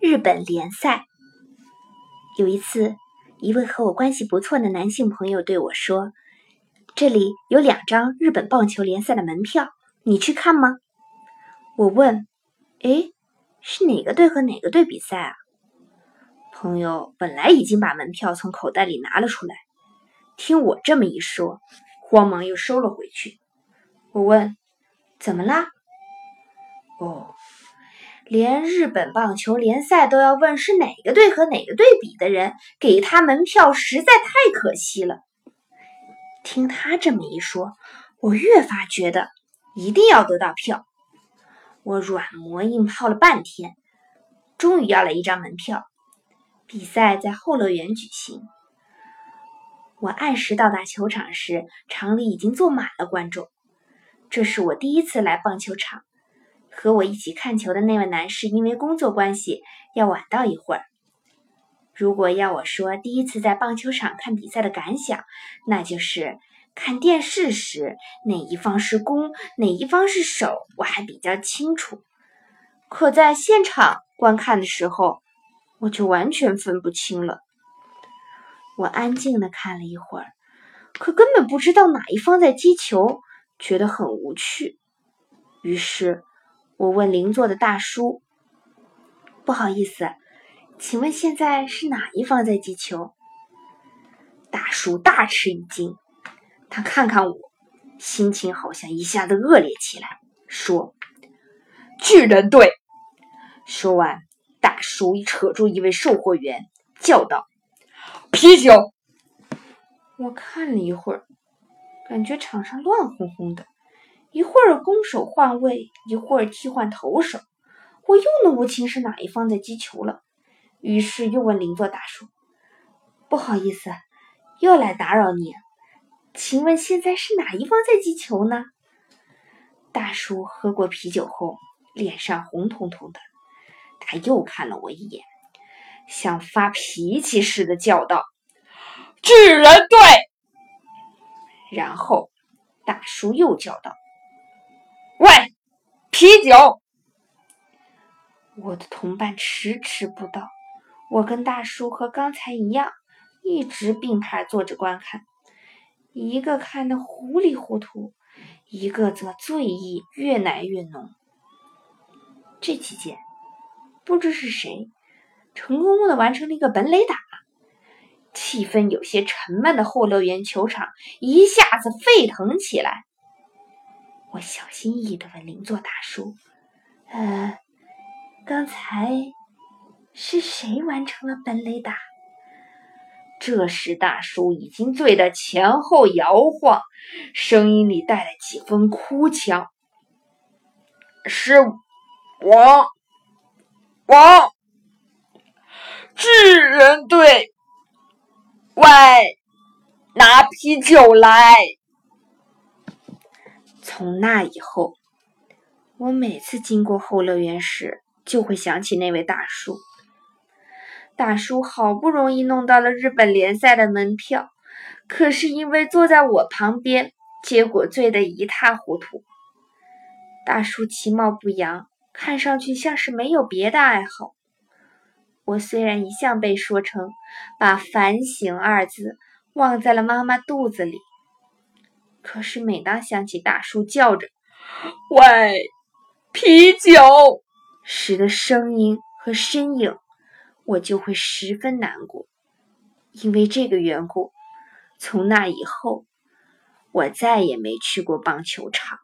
日本联赛。有一次，一位和我关系不错的男性朋友对我说：“这里有两张日本棒球联赛的门票，你去看吗？”我问：“哎，是哪个队和哪个队比赛啊？”朋友本来已经把门票从口袋里拿了出来，听我这么一说，慌忙又收了回去。我问：“怎么啦？”哦。连日本棒球联赛都要问是哪个队和哪个队比的人给他门票，实在太可惜了。听他这么一说，我越发觉得一定要得到票。我软磨硬泡了半天，终于要了一张门票。比赛在后乐园举行。我按时到达球场时，场里已经坐满了观众。这是我第一次来棒球场。和我一起看球的那位男士，因为工作关系要晚到一会儿。如果要我说第一次在棒球场看比赛的感想，那就是看电视时哪一方是攻，哪一方是守，我还比较清楚。可在现场观看的时候，我就完全分不清了。我安静的看了一会儿，可根本不知道哪一方在击球，觉得很无趣。于是。我问邻座的大叔：“不好意思，请问现在是哪一方在击球？”大叔大吃一惊，他看看我，心情好像一下子恶劣起来，说：“巨人队！”说完，大叔一扯住一位售货员，叫道：“啤酒！”我看了一会儿，感觉场上乱哄哄的。一会儿攻守换位，一会儿替换投手，我又弄不清是哪一方在击球了。于是又问邻座大叔：“不好意思，又来打扰你，请问现在是哪一方在击球呢？”大叔喝过啤酒后，脸上红彤彤的，他又看了我一眼，像发脾气似的叫道：“巨人队！”然后大叔又叫道。喂，啤酒！我的同伴迟迟不到。我跟大叔和刚才一样，一直并排坐着观看。一个看得糊里糊涂，一个则醉意越来越浓。这期间，不知是谁成功的完成了一个本垒打，气氛有些沉闷的后乐园球场一下子沸腾起来。我小心翼翼地问邻座大叔：“呃，刚才是谁完成了本垒打？”这时，大叔已经醉得前后摇晃，声音里带了几分哭腔：“是我，我，巨人队，喂，拿啤酒来。”从那以后，我每次经过后乐园时，就会想起那位大叔。大叔好不容易弄到了日本联赛的门票，可是因为坐在我旁边，结果醉得一塌糊涂。大叔其貌不扬，看上去像是没有别的爱好。我虽然一向被说成把“反省”二字忘在了妈妈肚子里。可是，每当想起大叔叫着“喂，啤酒”时的声音和身影，我就会十分难过。因为这个缘故，从那以后，我再也没去过棒球场。